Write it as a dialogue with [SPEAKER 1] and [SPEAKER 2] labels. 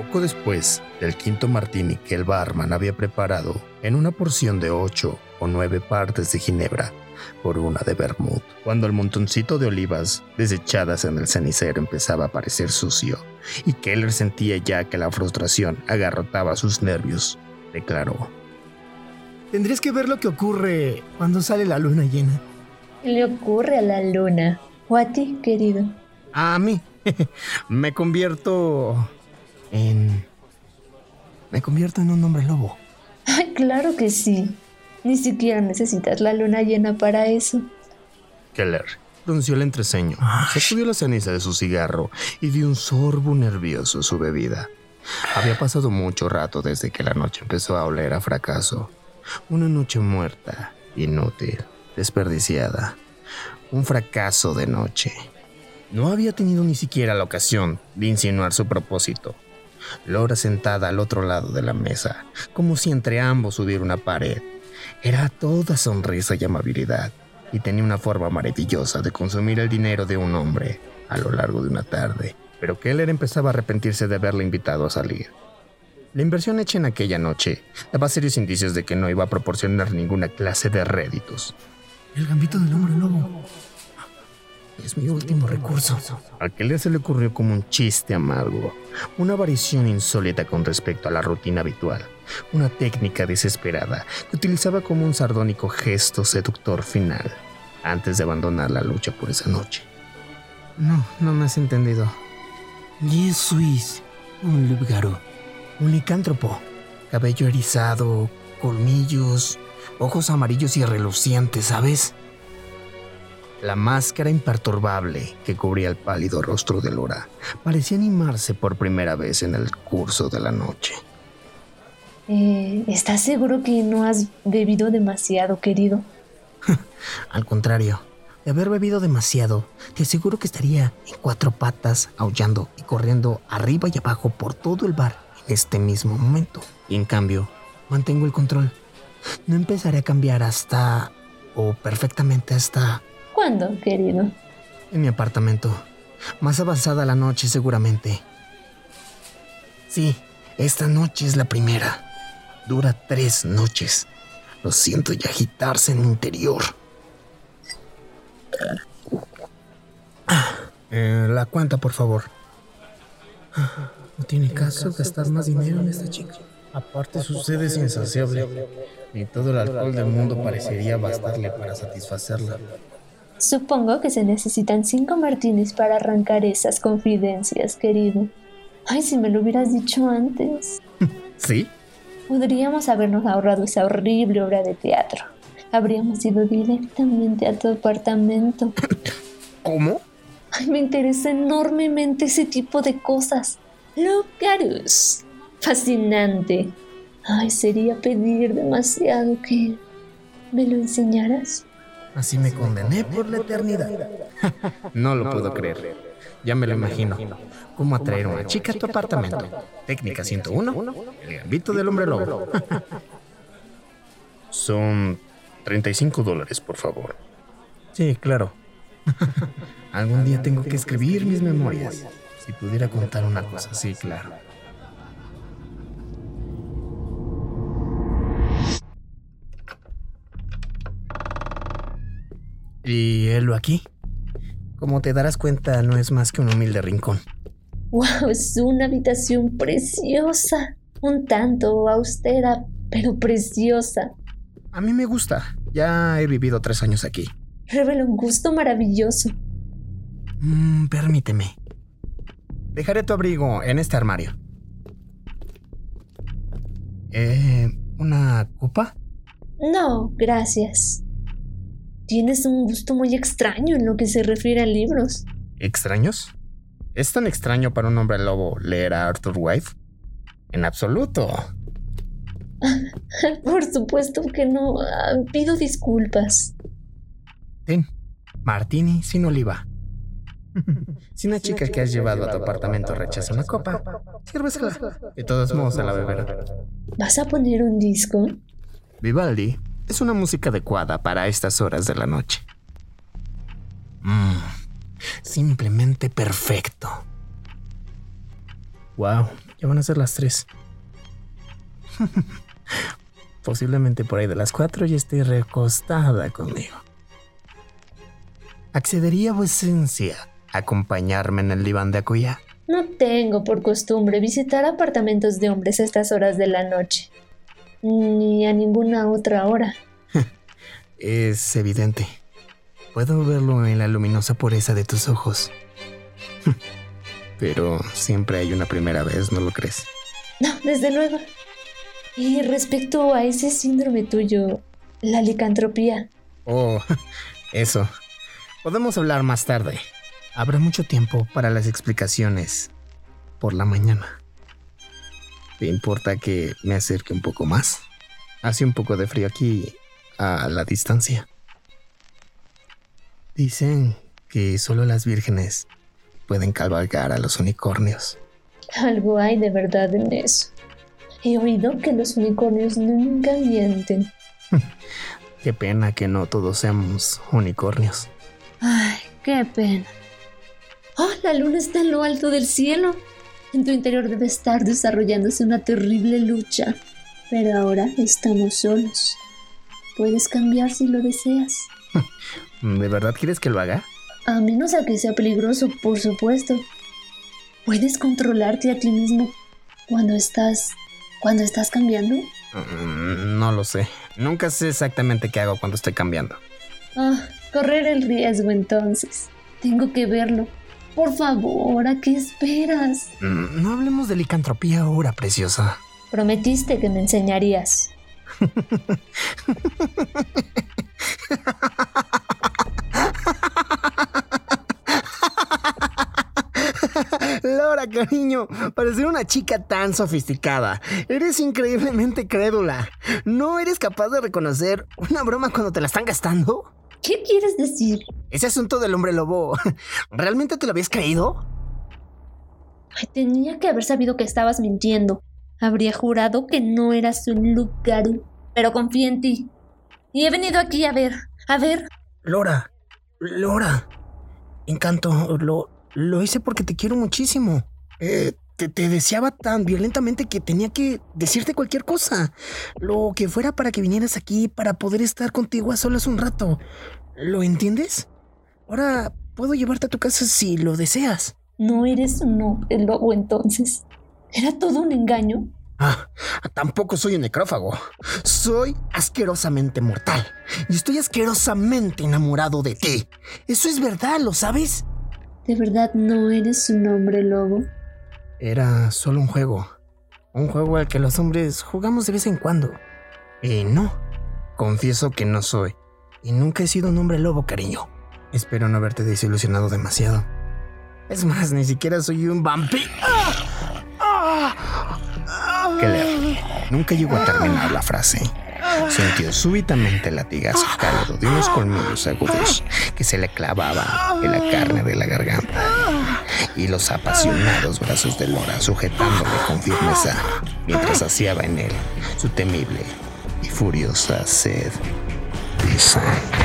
[SPEAKER 1] Poco después del quinto martini que el barman había preparado en una porción de ocho o nueve partes de ginebra por una de vermouth, cuando el montoncito de olivas desechadas en el cenicero empezaba a parecer sucio y Keller sentía ya que la frustración agarrotaba sus nervios, declaró.
[SPEAKER 2] Tendrías que ver lo que ocurre cuando sale la luna llena.
[SPEAKER 3] ¿Qué le ocurre a la luna? ¿O a ti, querido?
[SPEAKER 2] A mí. Me convierto en... Me convierto en un hombre lobo.
[SPEAKER 3] Ay, claro que sí. Ni siquiera necesitas la luna llena para eso.
[SPEAKER 1] Keller frunció el entreceño, sacudió la ceniza de su cigarro y dio un sorbo nervioso a su bebida. Había pasado mucho rato desde que la noche empezó a oler a fracaso. Una noche muerta, inútil, desperdiciada. Un fracaso de noche. No había tenido ni siquiera la ocasión de insinuar su propósito. Laura sentada al otro lado de la mesa, como si entre ambos hubiera una pared. Era toda sonrisa y amabilidad, y tenía una forma maravillosa de consumir el dinero de un hombre a lo largo de una tarde. Pero Keller empezaba a arrepentirse de haberle invitado a salir. La inversión hecha en aquella noche daba serios indicios de que no iba a proporcionar ninguna clase de réditos.
[SPEAKER 2] El gambito del hombre lobo. Es mi último recurso.
[SPEAKER 1] A Keller se le ocurrió como un chiste amargo, una variación insólita con respecto a la rutina habitual, una técnica desesperada que utilizaba como un sardónico gesto seductor final, antes de abandonar la lucha por esa noche.
[SPEAKER 2] No, no me has entendido. Yo sois un lúgaro, un licántropo, cabello erizado, colmillos, ojos amarillos y relucientes, ¿sabes?
[SPEAKER 1] La máscara imperturbable que cubría el pálido rostro de Laura parecía animarse por primera vez en el curso de la noche.
[SPEAKER 3] Eh, ¿Estás seguro que no has bebido demasiado, querido?
[SPEAKER 2] Al contrario, de haber bebido demasiado, te aseguro que estaría en cuatro patas, aullando y corriendo arriba y abajo por todo el bar en este mismo momento. Y en cambio, mantengo el control. No empezaré a cambiar hasta... o perfectamente hasta
[SPEAKER 3] ¿Cuándo, querido?
[SPEAKER 2] En mi apartamento. Más avanzada la noche, seguramente. Sí, esta noche es la primera. Dura tres noches. Lo siento ya agitarse en mi interior. Eh, la cuenta, por favor. No tiene caso gastar más dinero en esta chica. Aparte, su sed es insaciable. Ni todo el alcohol del mundo parecería bastarle para satisfacerla.
[SPEAKER 3] Supongo que se necesitan cinco martinis para arrancar esas confidencias, querido. Ay, si me lo hubieras dicho antes.
[SPEAKER 2] ¿Sí?
[SPEAKER 3] Podríamos habernos ahorrado esa horrible obra de teatro. Habríamos ido directamente a tu apartamento.
[SPEAKER 2] ¿Cómo?
[SPEAKER 3] Ay, me interesa enormemente ese tipo de cosas. Lucarus. Fascinante. Ay, sería pedir demasiado que me lo enseñaras.
[SPEAKER 2] Así me condené por la eternidad. No lo puedo creer. Ya me lo imagino. ¿Cómo atraer a una chica a tu apartamento? Técnica 101, el gambito del hombre lobo.
[SPEAKER 1] Son 35 dólares, por favor.
[SPEAKER 2] Sí, claro. Algún día tengo que escribir mis memorias. Si pudiera contar una cosa así, claro. Y él aquí. Como te darás cuenta, no es más que un humilde rincón.
[SPEAKER 3] ¡Wow! Es una habitación preciosa. Un tanto austera, pero preciosa.
[SPEAKER 2] A mí me gusta. Ya he vivido tres años aquí.
[SPEAKER 3] Revela un gusto maravilloso.
[SPEAKER 2] Mm, permíteme. Dejaré tu abrigo en este armario. Eh, ¿Una copa?
[SPEAKER 3] No, gracias. Tienes un gusto muy extraño en lo que se refiere a libros.
[SPEAKER 2] ¿Extraños? ¿Es tan extraño para un hombre lobo leer a Arthur White? En absoluto.
[SPEAKER 3] Por supuesto que no. Ah, pido disculpas.
[SPEAKER 2] Ten, martini sin oliva. si una chica que has llevado a tu apartamento rechaza una copa, sírvesela. De todos modos se la beberá.
[SPEAKER 3] ¿Vas a poner un disco?
[SPEAKER 1] Vivaldi es una música adecuada para estas horas de la noche.
[SPEAKER 2] Mmm, simplemente perfecto. Wow, ya van a ser las 3. Posiblemente por ahí de las 4 ya esté recostada conmigo. ¿Accedería vuecencia a acompañarme en el diván de Akuya?
[SPEAKER 3] No tengo por costumbre visitar apartamentos de hombres a estas horas de la noche. Ni a ninguna otra hora.
[SPEAKER 2] es evidente. Puedo verlo en la luminosa pureza de tus ojos. Pero siempre hay una primera vez, ¿no lo crees?
[SPEAKER 3] No, desde luego. Y respecto a ese síndrome tuyo, la licantropía.
[SPEAKER 2] Oh, eso. Podemos hablar más tarde. Habrá mucho tiempo para las explicaciones por la mañana. ¿Te importa que me acerque un poco más? Hace un poco de frío aquí a la distancia. Dicen que solo las vírgenes pueden cabalgar a los unicornios.
[SPEAKER 3] Algo hay de verdad en eso. He oído que los unicornios nunca mienten.
[SPEAKER 2] Qué pena que no todos seamos unicornios.
[SPEAKER 3] Ay, qué pena. Oh, la luna está en lo alto del cielo. En tu interior debe estar desarrollándose una terrible lucha. Pero ahora estamos solos. Puedes cambiar si lo deseas.
[SPEAKER 2] ¿De verdad quieres que lo haga?
[SPEAKER 3] A menos a que sea peligroso, por supuesto. ¿Puedes controlarte a ti mismo cuando estás cuando estás cambiando?
[SPEAKER 2] Mm, no lo sé. Nunca sé exactamente qué hago cuando estoy cambiando.
[SPEAKER 3] Ah, correr el riesgo entonces. Tengo que verlo. Por favor, ¿a qué esperas?
[SPEAKER 2] Mm, no hablemos de licantropía ahora, preciosa.
[SPEAKER 3] Prometiste que me enseñarías.
[SPEAKER 2] Lora, cariño, parecer una chica tan sofisticada. Eres increíblemente crédula. ¿No eres capaz de reconocer una broma cuando te la están gastando?
[SPEAKER 3] ¿Qué quieres decir?
[SPEAKER 2] Ese asunto del hombre lobo, ¿realmente te lo habías creído?
[SPEAKER 3] tenía que haber sabido que estabas mintiendo. Habría jurado que no eras un lugar, pero confío en ti. Y he venido aquí a ver, a ver.
[SPEAKER 2] Lora, Lora. Encanto, lo, lo hice porque te quiero muchísimo. Eh, te, te, deseaba tan violentamente que tenía que decirte cualquier cosa. Lo que fuera para que vinieras aquí para poder estar contigo a solas un rato. ¿Lo entiendes? Ahora puedo llevarte a tu casa si lo deseas.
[SPEAKER 3] No eres un hombre lobo entonces. ¿Era todo un engaño?
[SPEAKER 2] Ah, tampoco soy un necrófago. Soy asquerosamente mortal. Y estoy asquerosamente enamorado de ti. Eso es verdad, ¿lo sabes?
[SPEAKER 3] ¿De verdad no eres un hombre lobo?
[SPEAKER 2] Era solo un juego. Un juego al que los hombres jugamos de vez en cuando. Y no, confieso que no soy. Y nunca he sido un hombre lobo, cariño. Espero no haberte desilusionado demasiado. Es más, ni siquiera soy un vampiro. Keller nunca llegó a terminar la frase. Sintió súbitamente el latigazo cálido de unos colmillos agudos que se le clavaba en la carne de la garganta y los apasionados brazos de Lora sujetándole con firmeza mientras saciaba en él su temible y furiosa sed de.